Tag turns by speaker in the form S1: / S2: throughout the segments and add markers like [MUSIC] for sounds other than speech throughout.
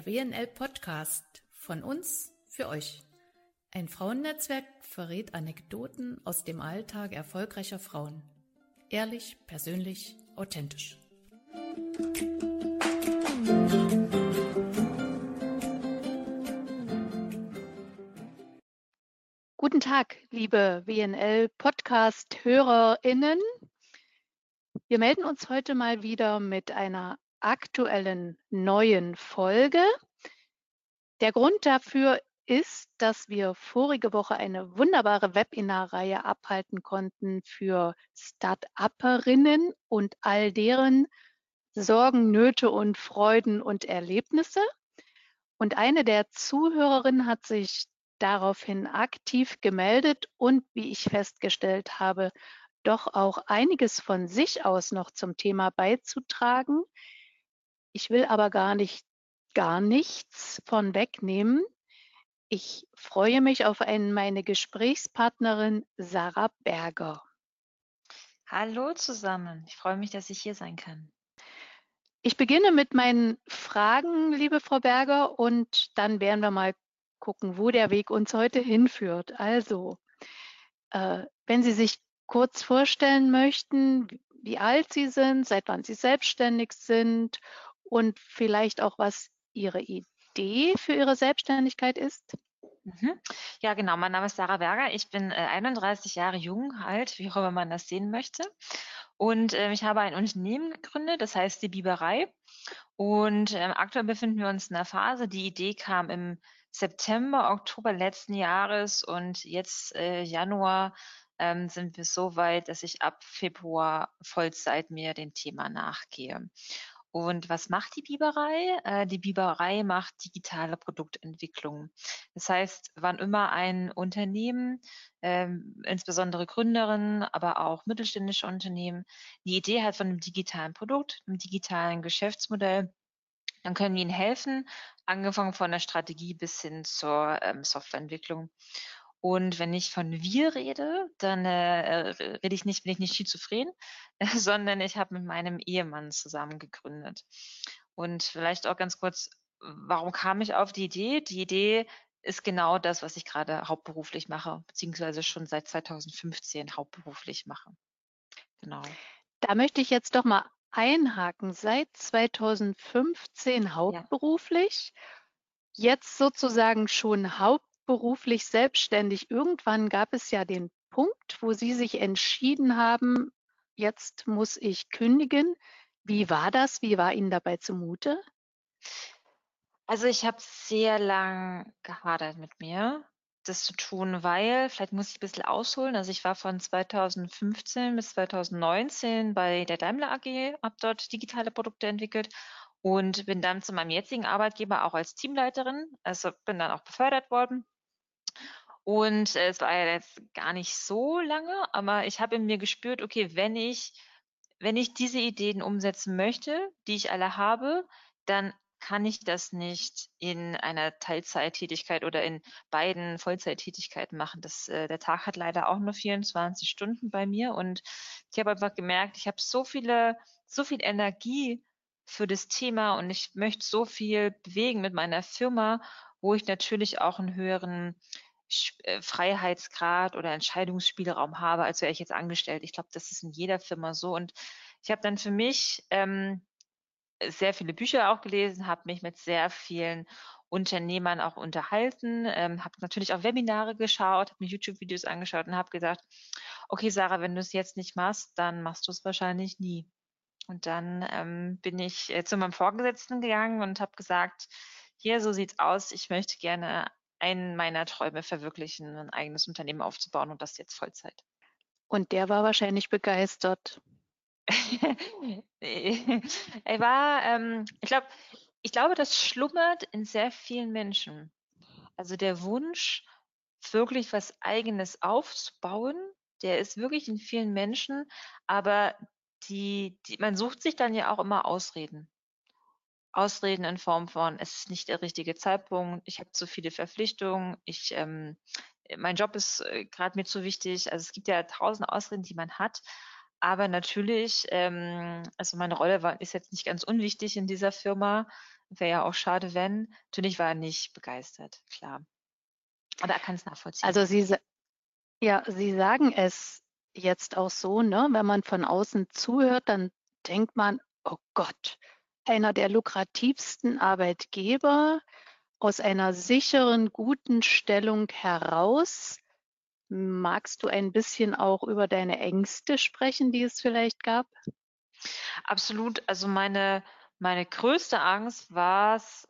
S1: der WNL Podcast von uns für euch. Ein Frauennetzwerk verrät Anekdoten aus dem Alltag erfolgreicher Frauen. Ehrlich, persönlich, authentisch.
S2: Guten Tag, liebe WNL-Podcast-HörerInnen. Wir melden uns heute mal wieder mit einer aktuellen neuen Folge. Der Grund dafür ist, dass wir vorige Woche eine wunderbare Webinarreihe abhalten konnten für Start-Upperinnen und all deren Sorgen, Nöte und Freuden und Erlebnisse. Und eine der Zuhörerinnen hat sich daraufhin aktiv gemeldet und, wie ich festgestellt habe, doch auch einiges von sich aus noch zum Thema beizutragen. Ich will aber gar nicht, gar nichts von wegnehmen. Ich freue mich auf einen, meine Gesprächspartnerin Sarah Berger.
S3: Hallo zusammen. Ich freue mich, dass ich hier sein kann.
S2: Ich beginne mit meinen Fragen, liebe Frau Berger, und dann werden wir mal gucken, wo der Weg uns heute hinführt. Also, äh, wenn Sie sich kurz vorstellen möchten, wie alt Sie sind, seit wann Sie selbstständig sind und vielleicht auch, was Ihre Idee für Ihre Selbstständigkeit ist?
S3: Mhm. Ja, genau. Mein Name ist Sarah Berger. Ich bin äh, 31 Jahre jung, alt, wie auch immer man das sehen möchte. Und äh, ich habe ein Unternehmen gegründet, das heißt die Biberei. Und äh, aktuell befinden wir uns in einer Phase. Die Idee kam im September, Oktober letzten Jahres und jetzt äh, Januar ähm, sind wir so weit, dass ich ab Februar Vollzeit mir dem Thema nachgehe. Und was macht die Biberei? Äh, die Biberei macht digitale Produktentwicklung. Das heißt, wann immer ein Unternehmen, ähm, insbesondere Gründerinnen, aber auch mittelständische Unternehmen, die Idee hat von einem digitalen Produkt, einem digitalen Geschäftsmodell, dann können wir ihnen helfen, angefangen von der Strategie bis hin zur ähm, Softwareentwicklung. Und wenn ich von wir rede, dann äh, rede ich nicht, bin ich nicht schizophren, [LAUGHS] äh, sondern ich habe mit meinem Ehemann zusammen gegründet. Und vielleicht auch ganz kurz, warum kam ich auf die Idee? Die Idee ist genau das, was ich gerade hauptberuflich mache, beziehungsweise schon seit 2015 hauptberuflich mache.
S2: Genau. Da möchte ich jetzt doch mal einhaken. Seit 2015 hauptberuflich, ja. jetzt sozusagen schon hauptberuflich beruflich selbstständig. Irgendwann gab es ja den Punkt, wo Sie sich entschieden haben, jetzt muss ich kündigen. Wie war das? Wie war Ihnen dabei zumute?
S3: Also ich habe sehr lang gehadert mit mir, das zu tun, weil, vielleicht muss ich ein bisschen ausholen, also ich war von 2015 bis 2019 bei der Daimler AG, habe dort digitale Produkte entwickelt und bin dann zu meinem jetzigen Arbeitgeber auch als Teamleiterin, also bin dann auch befördert worden und äh, es war ja jetzt gar nicht so lange, aber ich habe in mir gespürt, okay, wenn ich, wenn ich diese Ideen umsetzen möchte, die ich alle habe, dann kann ich das nicht in einer Teilzeittätigkeit oder in beiden Vollzeittätigkeiten machen. Das, äh, der Tag hat leider auch nur 24 Stunden bei mir und ich habe einfach gemerkt, ich habe so viele, so viel Energie für das Thema und ich möchte so viel bewegen mit meiner Firma, wo ich natürlich auch einen höheren Freiheitsgrad oder Entscheidungsspielraum habe, als wäre ich jetzt angestellt. Ich glaube, das ist in jeder Firma so. Und ich habe dann für mich ähm, sehr viele Bücher auch gelesen, habe mich mit sehr vielen Unternehmern auch unterhalten, ähm, habe natürlich auch Webinare geschaut, habe mir YouTube-Videos angeschaut und habe gesagt, okay, Sarah, wenn du es jetzt nicht machst, dann machst du es wahrscheinlich nie. Und dann ähm, bin ich äh, zu meinem Vorgesetzten gegangen und habe gesagt, hier, so sieht's aus, ich möchte gerne einen meiner Träume verwirklichen, ein eigenes Unternehmen aufzubauen und das jetzt Vollzeit.
S2: Und der war wahrscheinlich begeistert. [LAUGHS]
S3: er war, ähm, ich glaube, ich glaube, das schlummert in sehr vielen Menschen. Also der Wunsch, wirklich was Eigenes aufzubauen, der ist wirklich in vielen Menschen, aber die, die, man sucht sich dann ja auch immer Ausreden. Ausreden in Form von, es ist nicht der richtige Zeitpunkt, ich habe zu viele Verpflichtungen, ich, ähm, mein Job ist äh, gerade mir zu wichtig. Also es gibt ja tausend Ausreden, die man hat. Aber natürlich, ähm, also meine Rolle war, ist jetzt nicht ganz unwichtig in dieser Firma. Wäre ja auch schade, wenn. Natürlich war er nicht begeistert, klar. Aber er kann es nachvollziehen.
S2: Also Sie, ja, Sie sagen es jetzt auch so, ne? Wenn man von außen zuhört, dann denkt man, oh Gott, einer der lukrativsten Arbeitgeber aus einer sicheren, guten Stellung heraus. Magst du ein bisschen auch über deine Ängste sprechen, die es vielleicht gab?
S3: Absolut. Also meine, meine größte Angst war es,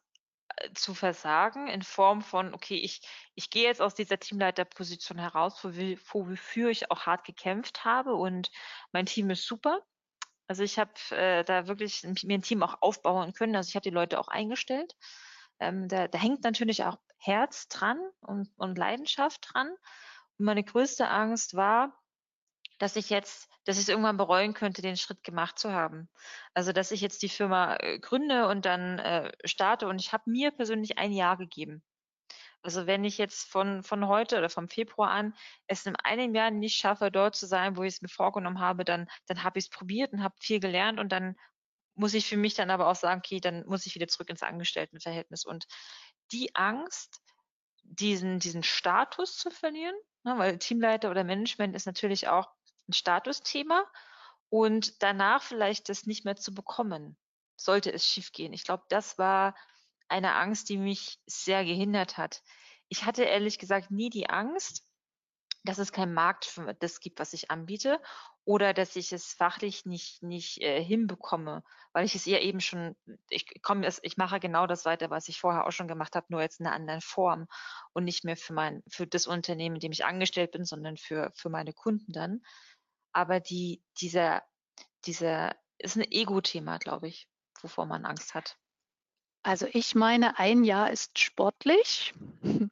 S3: äh, zu versagen in Form von, okay, ich, ich gehe jetzt aus dieser Teamleiterposition heraus, wofür ich auch hart gekämpft habe und mein Team ist super. Also ich habe äh, da wirklich mir ein Team auch aufbauen können. Also ich habe die Leute auch eingestellt. Ähm, da, da hängt natürlich auch Herz dran und, und Leidenschaft dran. Und meine größte Angst war, dass ich jetzt, dass ich es irgendwann bereuen könnte, den Schritt gemacht zu haben. Also dass ich jetzt die Firma äh, gründe und dann äh, starte. Und ich habe mir persönlich ein Jahr gegeben. Also wenn ich jetzt von, von heute oder vom Februar an es in einem Jahr nicht schaffe, dort zu sein, wo ich es mir vorgenommen habe, dann, dann habe ich es probiert und habe viel gelernt und dann muss ich für mich dann aber auch sagen, okay, dann muss ich wieder zurück ins Angestelltenverhältnis. Und die Angst, diesen, diesen Status zu verlieren, ne, weil Teamleiter oder Management ist natürlich auch ein Statusthema und danach vielleicht das nicht mehr zu bekommen, sollte es schiefgehen. Ich glaube, das war eine Angst, die mich sehr gehindert hat. Ich hatte ehrlich gesagt nie die Angst, dass es keinen Markt für das gibt, was ich anbiete, oder dass ich es fachlich nicht, nicht äh, hinbekomme, weil ich es ja eben schon, ich komme, ich mache genau das weiter, was ich vorher auch schon gemacht habe, nur jetzt in einer anderen Form und nicht mehr für mein, für das Unternehmen, in dem ich angestellt bin, sondern für, für meine Kunden dann. Aber die, dieser, dieser ist ein Ego-Thema, glaube ich, wovor man Angst hat.
S2: Also ich meine, ein Jahr ist sportlich, [LAUGHS]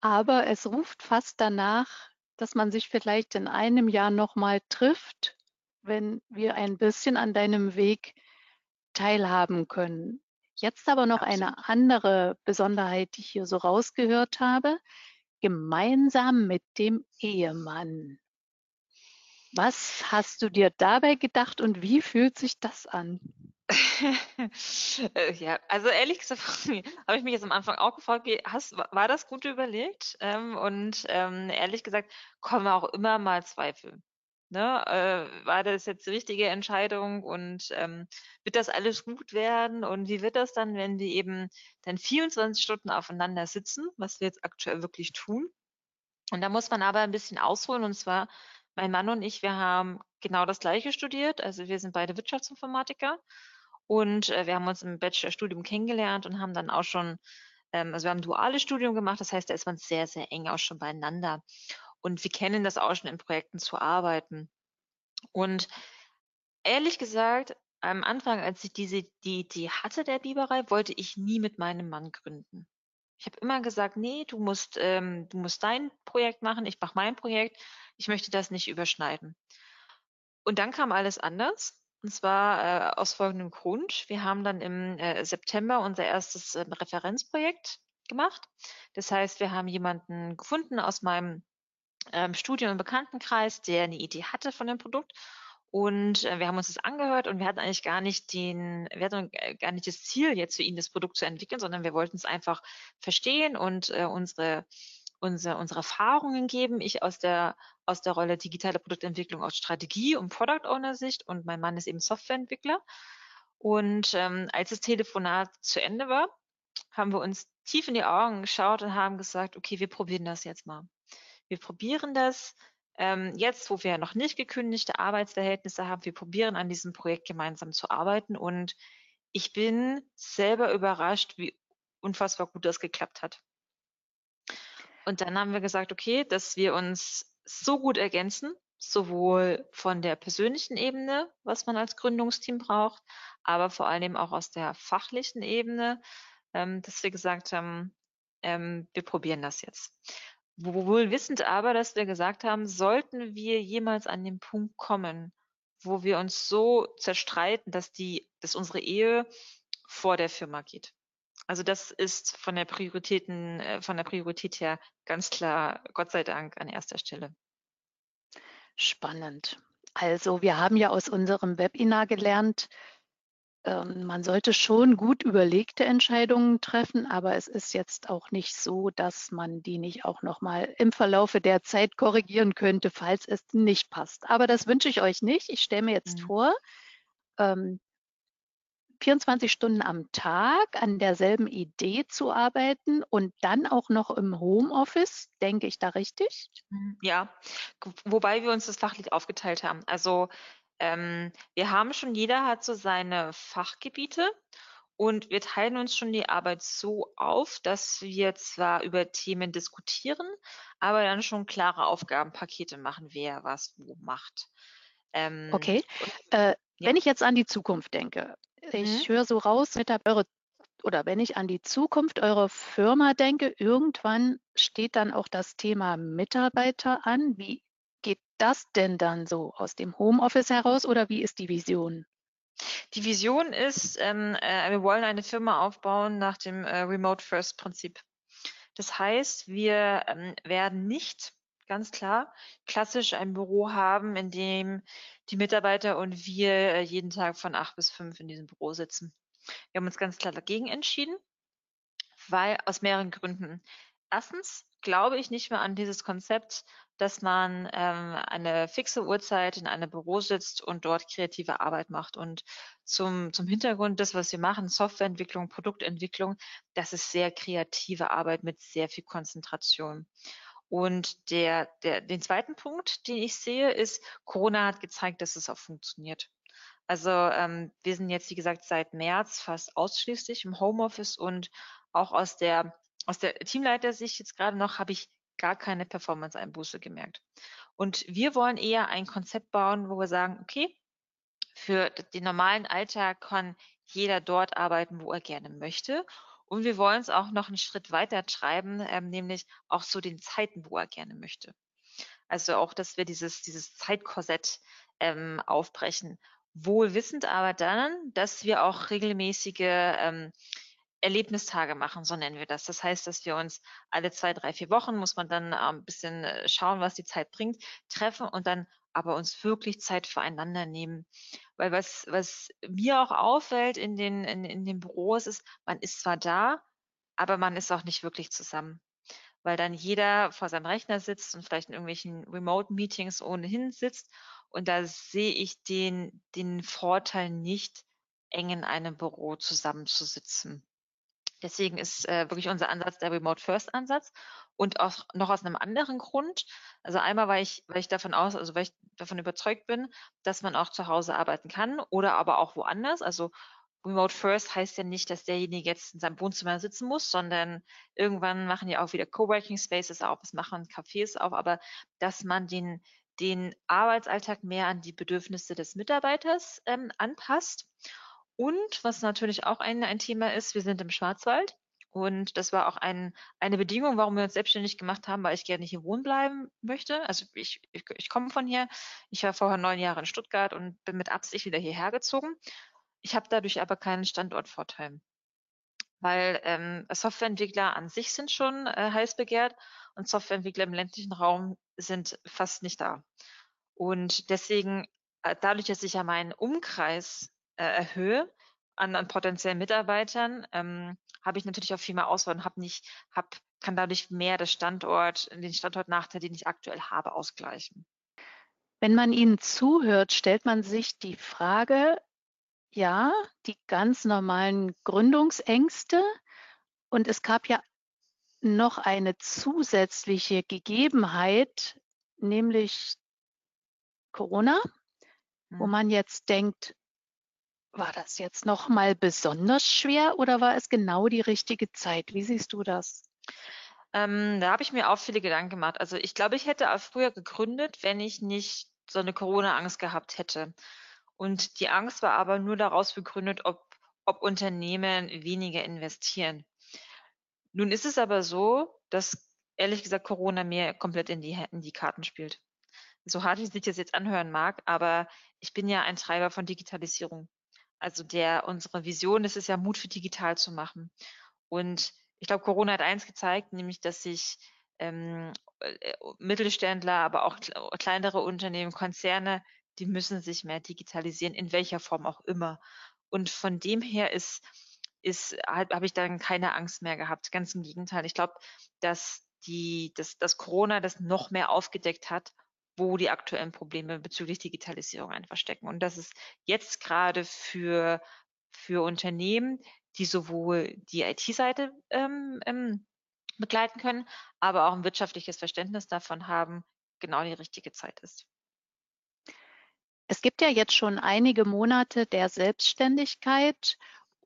S2: aber es ruft fast danach, dass man sich vielleicht in einem Jahr nochmal trifft, wenn wir ein bisschen an deinem Weg teilhaben können. Jetzt aber noch Absolut. eine andere Besonderheit, die ich hier so rausgehört habe. Gemeinsam mit dem Ehemann. Was hast du dir dabei gedacht und wie fühlt sich das an?
S3: Äh, ja, also ehrlich gesagt [LAUGHS] habe ich mich jetzt am Anfang auch gefragt, hast war das gut überlegt? Ähm, und, ähm, ehrlich gesagt kommen auch immer mal Zweifel, ne? Äh, war das jetzt die richtige Entscheidung und, ähm, wird das alles gut werden? Und wie wird das dann, wenn wir eben dann 24 Stunden aufeinander sitzen, was wir jetzt aktuell wirklich tun? Und da muss man aber ein bisschen ausholen und zwar mein Mann und ich, wir haben genau das Gleiche studiert, also wir sind beide Wirtschaftsinformatiker und äh, wir haben uns im Bachelorstudium kennengelernt und haben dann auch schon, ähm, also wir haben ein duales Studium gemacht, das heißt, da ist man sehr, sehr eng auch schon beieinander. Und wir kennen das auch schon in Projekten zu arbeiten. Und ehrlich gesagt, am Anfang, als ich diese die Idee hatte der Biberei, wollte ich nie mit meinem Mann gründen. Ich habe immer gesagt, nee, du musst, ähm, du musst dein Projekt machen, ich mache mein Projekt. Ich möchte das nicht überschneiden. Und dann kam alles anders. Und zwar äh, aus folgendem Grund. Wir haben dann im äh, September unser erstes äh, Referenzprojekt gemacht. Das heißt, wir haben jemanden gefunden aus meinem ähm, Studium- und Bekanntenkreis, der eine Idee hatte von dem Produkt. Und äh, wir haben uns das angehört und wir hatten eigentlich gar nicht den, wir hatten äh, gar nicht das Ziel, jetzt für ihn das Produkt zu entwickeln, sondern wir wollten es einfach verstehen und äh, unsere unsere, unsere Erfahrungen geben. Ich aus der, aus der Rolle digitale Produktentwicklung aus Strategie und Product Owner Sicht und mein Mann ist eben Softwareentwickler. Und ähm, als das Telefonat zu Ende war, haben wir uns tief in die Augen geschaut und haben gesagt, okay, wir probieren das jetzt mal. Wir probieren das ähm, jetzt, wo wir noch nicht gekündigte Arbeitsverhältnisse haben. Wir probieren an diesem Projekt gemeinsam zu arbeiten und ich bin selber überrascht, wie unfassbar gut das geklappt hat. Und dann haben wir gesagt, okay, dass wir uns so gut ergänzen, sowohl von der persönlichen Ebene, was man als Gründungsteam braucht, aber vor allem auch aus der fachlichen Ebene, ähm, dass wir gesagt haben, ähm, wir probieren das jetzt. Wohl wissend aber, dass wir gesagt haben, sollten wir jemals an den Punkt kommen, wo wir uns so zerstreiten, dass die, dass unsere Ehe vor der Firma geht. Also das ist von der Prioritäten, äh, von der Priorität her ganz klar, Gott sei Dank, an erster Stelle.
S2: Spannend. Also wir haben ja aus unserem Webinar gelernt, ähm, man sollte schon gut überlegte Entscheidungen treffen, aber es ist jetzt auch nicht so, dass man die nicht auch noch mal im Verlaufe der Zeit korrigieren könnte, falls es nicht passt. Aber das wünsche ich euch nicht. Ich stelle mir jetzt mhm. vor, ähm, 24 Stunden am Tag an derselben Idee zu arbeiten und dann auch noch im Homeoffice. Denke ich da richtig?
S3: Mhm, ja, wobei wir uns das fachlich aufgeteilt haben. Also ähm, wir haben schon, jeder hat so seine Fachgebiete und wir teilen uns schon die Arbeit so auf, dass wir zwar über Themen diskutieren, aber dann schon klare Aufgabenpakete machen, wer was wo macht.
S2: Ähm, okay. Äh, ja. Wenn ich jetzt an die Zukunft denke, ich mhm. höre so raus, mit der, eure, oder wenn ich an die Zukunft eurer Firma denke, irgendwann steht dann auch das Thema Mitarbeiter an. Wie geht das denn dann so aus dem Homeoffice heraus oder wie ist die Vision?
S3: Die Vision ist, ähm, äh, wir wollen eine Firma aufbauen nach dem äh, Remote First Prinzip. Das heißt, wir ähm, werden nicht ganz klar klassisch ein Büro haben, in dem die Mitarbeiter und wir äh, jeden Tag von acht bis fünf in diesem Büro sitzen. Wir haben uns ganz klar dagegen entschieden, weil aus mehreren Gründen. Erstens glaube ich nicht mehr an dieses Konzept, dass man ähm, eine fixe Uhrzeit in einem Büro sitzt und dort kreative Arbeit macht. Und zum, zum Hintergrund, das, was wir machen, Softwareentwicklung, Produktentwicklung, das ist sehr kreative Arbeit mit sehr viel Konzentration. Und der, der, den zweiten Punkt, den ich sehe, ist, Corona hat gezeigt, dass es auch funktioniert. Also ähm, wir sind jetzt, wie gesagt, seit März fast ausschließlich im Homeoffice und auch aus der, aus der Teamleiter-Sicht jetzt gerade noch habe ich gar keine Performance-Einbuße gemerkt. Und wir wollen eher ein Konzept bauen, wo wir sagen, okay, für den normalen Alltag kann jeder dort arbeiten, wo er gerne möchte. Und wir wollen es auch noch einen Schritt weiter treiben, ähm, nämlich auch zu den Zeiten, wo er gerne möchte. Also auch, dass wir dieses, dieses Zeitkorsett ähm, aufbrechen. Wohl wissend aber dann, dass wir auch regelmäßige ähm, Erlebnistage machen, so nennen wir das. Das heißt, dass wir uns alle zwei, drei, vier Wochen, muss man dann ein ähm, bisschen äh, schauen, was die Zeit bringt, treffen und dann aber uns wirklich Zeit füreinander nehmen. Weil was, was mir auch auffällt in den, in, in den Büros ist, man ist zwar da, aber man ist auch nicht wirklich zusammen. Weil dann jeder vor seinem Rechner sitzt und vielleicht in irgendwelchen Remote-Meetings ohnehin sitzt. Und da sehe ich den, den Vorteil nicht, eng in einem Büro zusammenzusitzen. Deswegen ist äh, wirklich unser Ansatz der Remote First Ansatz und auch noch aus einem anderen Grund. Also einmal, weil ich, weil ich davon aus, also weil ich davon überzeugt bin, dass man auch zu Hause arbeiten kann oder aber auch woanders. Also Remote First heißt ja nicht, dass derjenige jetzt in seinem Wohnzimmer sitzen muss, sondern irgendwann machen ja auch wieder Coworking Spaces auf, es machen Cafés auf, aber dass man den, den Arbeitsalltag mehr an die Bedürfnisse des Mitarbeiters ähm, anpasst. Und was natürlich auch ein, ein Thema ist, wir sind im Schwarzwald. Und das war auch ein, eine Bedingung, warum wir uns selbstständig gemacht haben, weil ich gerne hier wohnen bleiben möchte. Also ich, ich, ich komme von hier. Ich war vorher neun Jahre in Stuttgart und bin mit Absicht wieder hierher gezogen. Ich habe dadurch aber keinen Standortvorteil. Weil ähm, Softwareentwickler an sich sind schon äh, heiß begehrt und Softwareentwickler im ländlichen Raum sind fast nicht da. Und deswegen, äh, dadurch, dass ich ja meinen Umkreis äh, erhöhe an, an potenziellen Mitarbeitern, ähm, habe ich natürlich auch viel mehr Auswahl und habe nicht, hab, kann dadurch mehr das Standort, den Standortnachteil, den ich aktuell habe, ausgleichen.
S2: Wenn man Ihnen zuhört, stellt man sich die Frage, ja, die ganz normalen Gründungsängste und es gab ja noch eine zusätzliche Gegebenheit, nämlich Corona, wo hm. man jetzt denkt, war das jetzt noch mal besonders schwer oder war es genau die richtige Zeit? Wie siehst du das?
S3: Ähm, da habe ich mir auch viele Gedanken gemacht. Also ich glaube, ich hätte auch früher gegründet, wenn ich nicht so eine Corona-Angst gehabt hätte. Und die Angst war aber nur daraus begründet, ob, ob Unternehmen weniger investieren. Nun ist es aber so, dass ehrlich gesagt Corona mir komplett in die, in die Karten spielt. So hart ich sich das jetzt anhören mag, aber ich bin ja ein Treiber von Digitalisierung. Also der, unsere Vision ist es ja, Mut für digital zu machen. Und ich glaube, Corona hat eins gezeigt, nämlich, dass sich ähm, äh, Mittelständler, aber auch kleinere Unternehmen, Konzerne die müssen sich mehr digitalisieren, in welcher Form auch immer. Und von dem her ist, ist, habe ich dann keine Angst mehr gehabt. Ganz im Gegenteil. Ich glaube, dass die, dass, dass Corona das noch mehr aufgedeckt hat, wo die aktuellen Probleme bezüglich Digitalisierung einfach stecken. Und das ist jetzt gerade für, für Unternehmen, die sowohl die IT-Seite ähm, ähm, begleiten können, aber auch ein wirtschaftliches Verständnis davon haben, genau die richtige Zeit ist.
S2: Es gibt ja jetzt schon einige Monate der Selbstständigkeit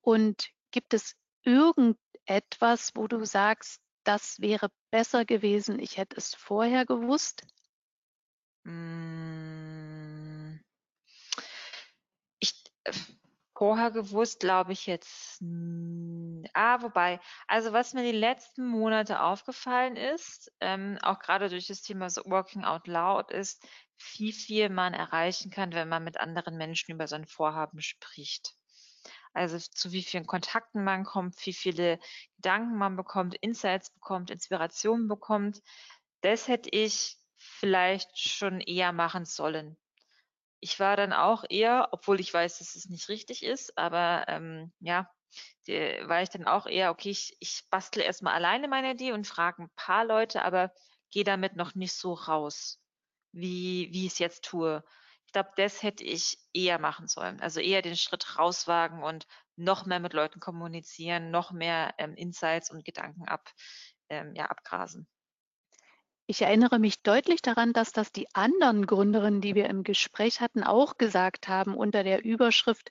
S2: und gibt es irgendetwas, wo du sagst, das wäre besser gewesen, ich hätte es vorher gewusst?
S3: Hm. Ich äh, vorher gewusst, glaube ich jetzt. Ah, wobei, also was mir die letzten Monate aufgefallen ist, ähm, auch gerade durch das Thema so Working Out Loud, ist, wie viel man erreichen kann, wenn man mit anderen Menschen über sein Vorhaben spricht. Also zu wie vielen Kontakten man kommt, wie viele Gedanken man bekommt, Insights bekommt, Inspirationen bekommt. Das hätte ich vielleicht schon eher machen sollen. Ich war dann auch eher, obwohl ich weiß, dass es nicht richtig ist, aber ähm, ja, die, war ich dann auch eher, okay, ich, ich bastle erstmal alleine meine Idee und frage ein paar Leute, aber gehe damit noch nicht so raus, wie, wie ich es jetzt tue. Ich glaube, das hätte ich eher machen sollen. Also eher den Schritt rauswagen und noch mehr mit Leuten kommunizieren, noch mehr ähm, Insights und Gedanken ab, ähm, ja, abgrasen.
S2: Ich erinnere mich deutlich daran, dass das die anderen Gründerinnen, die wir im Gespräch hatten, auch gesagt haben unter der Überschrift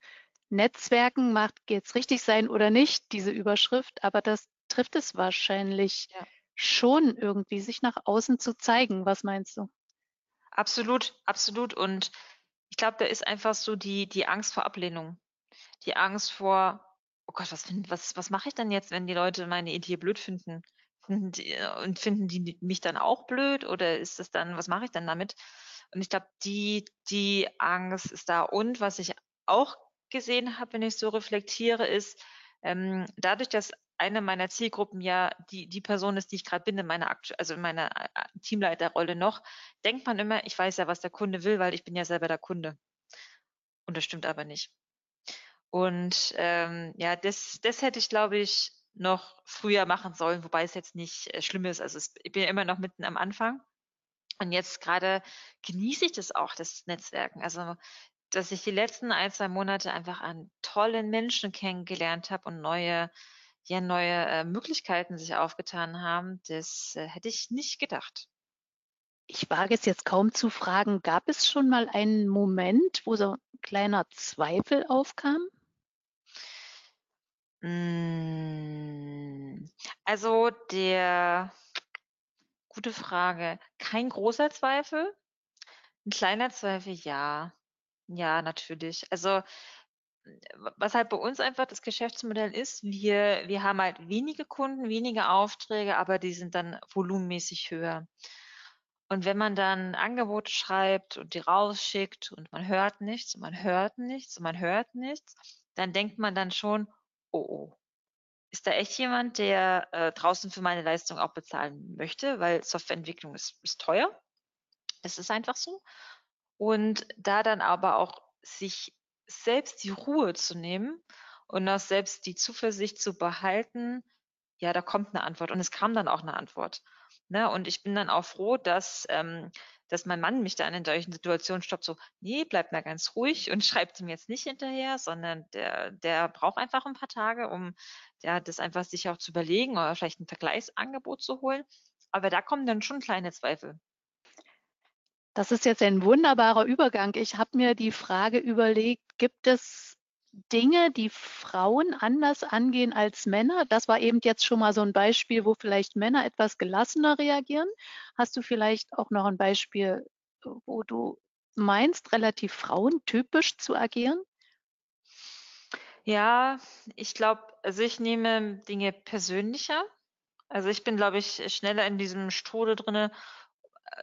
S2: Netzwerken macht jetzt richtig sein oder nicht, diese Überschrift, aber das trifft es wahrscheinlich ja. schon irgendwie, sich nach außen zu zeigen. Was meinst du?
S3: Absolut, absolut. Und ich glaube, da ist einfach so die, die Angst vor Ablehnung. Die Angst vor, oh Gott, was, was, was mache ich denn jetzt, wenn die Leute meine Idee blöd finden? Finden die, und finden die mich dann auch blöd oder ist das dann, was mache ich denn damit? Und ich glaube, die, die Angst ist da. Und was ich auch gesehen habe, wenn ich so reflektiere, ist, ähm, dadurch, dass eine meiner Zielgruppen ja die, die Person ist, die ich gerade bin, in meiner, also in meiner äh, Teamleiterrolle noch, denkt man immer, ich weiß ja, was der Kunde will, weil ich bin ja selber der Kunde. Und das stimmt aber nicht. Und ähm, ja, das, das hätte ich, glaube ich, noch früher machen sollen, wobei es jetzt nicht äh, schlimm ist. Also es, ich bin ja immer noch mitten am Anfang. Und jetzt gerade genieße ich das auch, das Netzwerken. Also, dass ich die letzten ein, zwei Monate einfach an tollen Menschen kennengelernt habe und neue, ja, neue äh, Möglichkeiten sich aufgetan haben, das äh, hätte ich nicht gedacht.
S2: Ich wage es jetzt kaum zu fragen, gab es schon mal einen Moment, wo so ein kleiner Zweifel aufkam?
S3: Hm, also der gute Frage. Kein großer Zweifel. Ein kleiner Zweifel, ja. Ja, natürlich. Also was halt bei uns einfach das Geschäftsmodell ist, wir, wir haben halt wenige Kunden, wenige Aufträge, aber die sind dann volumenmäßig höher. Und wenn man dann Angebote schreibt und die rausschickt und man hört nichts und man hört nichts und man hört nichts, dann denkt man dann schon, oh, oh, ist da echt jemand, der äh, draußen für meine Leistung auch bezahlen möchte, weil Softwareentwicklung ist, ist teuer. Das ist einfach so. Und da dann aber auch sich selbst die Ruhe zu nehmen und auch selbst die Zuversicht zu behalten, ja, da kommt eine Antwort. Und es kam dann auch eine Antwort. Ne? Und ich bin dann auch froh, dass ähm, dass mein Mann mich da in solchen Situationen stoppt, so, nee, bleib mal ganz ruhig und schreibt ihm jetzt nicht hinterher, sondern der, der braucht einfach ein paar Tage, um ja, das einfach sich auch zu überlegen oder vielleicht ein Vergleichsangebot zu holen. Aber da kommen dann schon kleine Zweifel.
S2: Das ist jetzt ein wunderbarer Übergang. Ich habe mir die Frage überlegt, gibt es Dinge, die Frauen anders angehen als Männer? Das war eben jetzt schon mal so ein Beispiel, wo vielleicht Männer etwas gelassener reagieren. Hast du vielleicht auch noch ein Beispiel, wo du meinst, relativ frauentypisch zu agieren?
S3: Ja, ich glaube, also ich nehme Dinge persönlicher. Also ich bin, glaube ich, schneller in diesem Strudel drinne.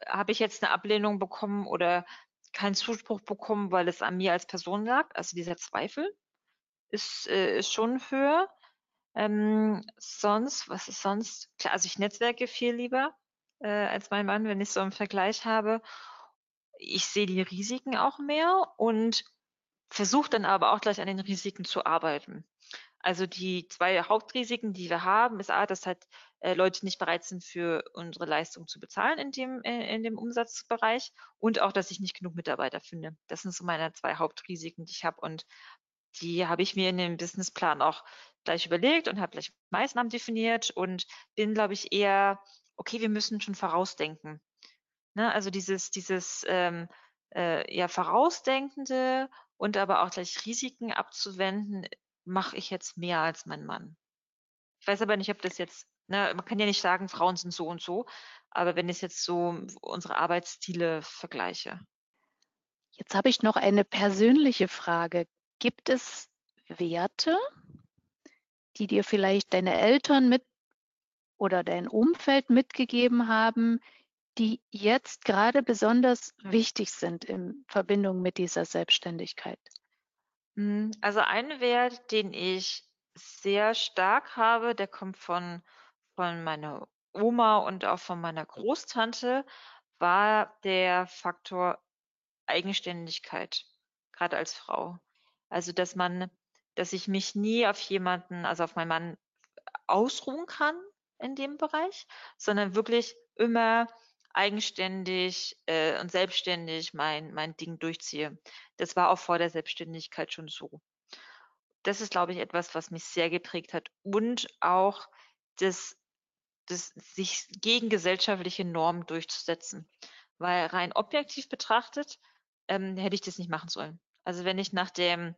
S3: Habe ich jetzt eine Ablehnung bekommen oder keinen Zuspruch bekommen, weil es an mir als Person lag. Also dieser Zweifel ist, äh, ist schon höher. Ähm, sonst, was ist sonst? Klar, also ich netzwerke viel lieber äh, als mein Mann, wenn ich so einen Vergleich habe. ich sehe die Risiken auch mehr und versuche dann aber auch gleich an den Risiken zu arbeiten. Also die zwei Hauptrisiken, die wir haben, ist A, dass halt äh, Leute nicht bereit sind, für unsere Leistung zu bezahlen in dem, äh, in dem Umsatzbereich und auch, dass ich nicht genug Mitarbeiter finde. Das sind so meine zwei Hauptrisiken, die ich habe und die habe ich mir in dem Businessplan auch gleich überlegt und habe gleich Maßnahmen definiert und bin, glaube ich, eher, okay, wir müssen schon vorausdenken. Ne? Also dieses, dieses ähm, äh, ja, Vorausdenkende und aber auch gleich Risiken abzuwenden, mache ich jetzt mehr als mein Mann. Ich weiß aber nicht, ob das jetzt, ne, man kann ja nicht sagen, Frauen sind so und so, aber wenn ich jetzt so unsere Arbeitsstile vergleiche.
S2: Jetzt habe ich noch eine persönliche Frage. Gibt es Werte, die dir vielleicht deine Eltern mit oder dein Umfeld mitgegeben haben, die jetzt gerade besonders wichtig sind in Verbindung mit dieser Selbstständigkeit?
S3: Hm, also ein Wert, den ich sehr stark habe, der kommt von, von meiner Oma und auch von meiner Großtante, war der Faktor Eigenständigkeit, gerade als Frau. Also, dass man dass ich mich nie auf jemanden, also auf meinen Mann ausruhen kann in dem Bereich, sondern wirklich immer eigenständig äh, und selbstständig mein, mein Ding durchziehe. Das war auch vor der Selbstständigkeit schon so. Das ist, glaube ich, etwas, was mich sehr geprägt hat und auch das, das sich gegen gesellschaftliche Normen durchzusetzen. Weil rein objektiv betrachtet ähm, hätte ich das nicht machen sollen. Also wenn ich nach dem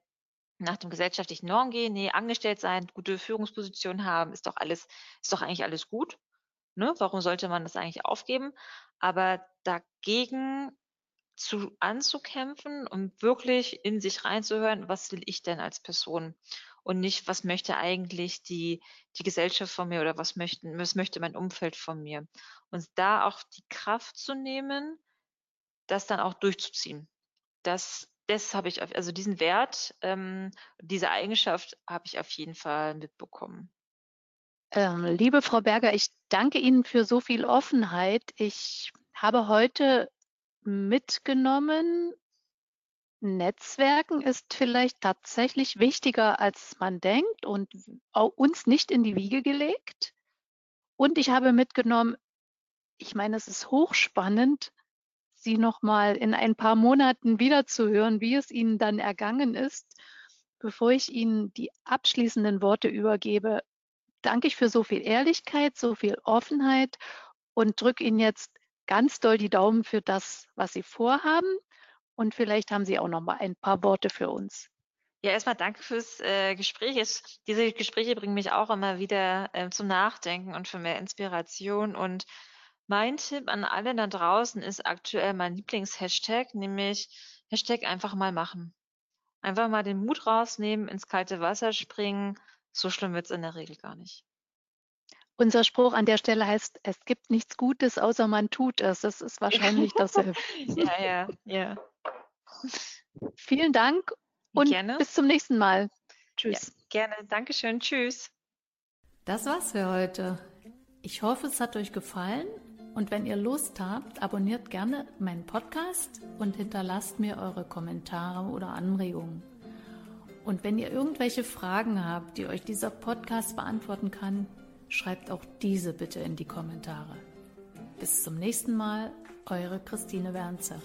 S3: nach dem gesellschaftlichen Norm gehen, nee, angestellt sein, gute Führungsposition haben, ist doch alles, ist doch eigentlich alles gut. Ne? Warum sollte man das eigentlich aufgeben? Aber dagegen zu, anzukämpfen und wirklich in sich reinzuhören, was will ich denn als Person? Und nicht, was möchte eigentlich die, die Gesellschaft von mir oder was, möchten, was möchte mein Umfeld von mir? Und da auch die Kraft zu nehmen, das dann auch durchzuziehen. Das das habe ich, also diesen Wert, ähm, diese Eigenschaft habe ich auf jeden Fall mitbekommen.
S2: Ähm, liebe Frau Berger, ich danke Ihnen für so viel Offenheit. Ich habe heute mitgenommen, Netzwerken ist vielleicht tatsächlich wichtiger, als man denkt und uns nicht in die Wiege gelegt. Und ich habe mitgenommen, ich meine, es ist hochspannend, Sie noch mal in ein paar Monaten wiederzuhören, wie es Ihnen dann ergangen ist. Bevor ich Ihnen die abschließenden Worte übergebe, danke ich für so viel Ehrlichkeit, so viel Offenheit und drücke Ihnen jetzt ganz doll die Daumen für das, was Sie vorhaben. Und vielleicht haben Sie auch noch mal ein paar Worte für uns.
S3: Ja, erstmal danke fürs äh, Gespräch. Es, diese Gespräche bringen mich auch immer wieder äh, zum Nachdenken und für mehr Inspiration. Und mein Tipp an alle da draußen ist aktuell mein Lieblingshashtag, nämlich Hashtag einfach mal machen. Einfach mal den Mut rausnehmen, ins kalte Wasser springen. So schlimm wird es in der Regel gar nicht.
S2: Unser Spruch an der Stelle heißt, es gibt nichts Gutes, außer man tut es. Das ist wahrscheinlich [LAUGHS] dasselbe.
S3: ja, ja, ja.
S2: Vielen Dank und gerne. bis zum nächsten Mal. Tschüss.
S3: Ja, gerne. Dankeschön. Tschüss.
S1: Das war's für heute. Ich hoffe, es hat euch gefallen und wenn ihr Lust habt, abonniert gerne meinen Podcast und hinterlasst mir eure Kommentare oder Anregungen. Und wenn ihr irgendwelche Fragen habt, die euch dieser Podcast beantworten kann, schreibt auch diese bitte in die Kommentare. Bis zum nächsten Mal, eure Christine Wernzer.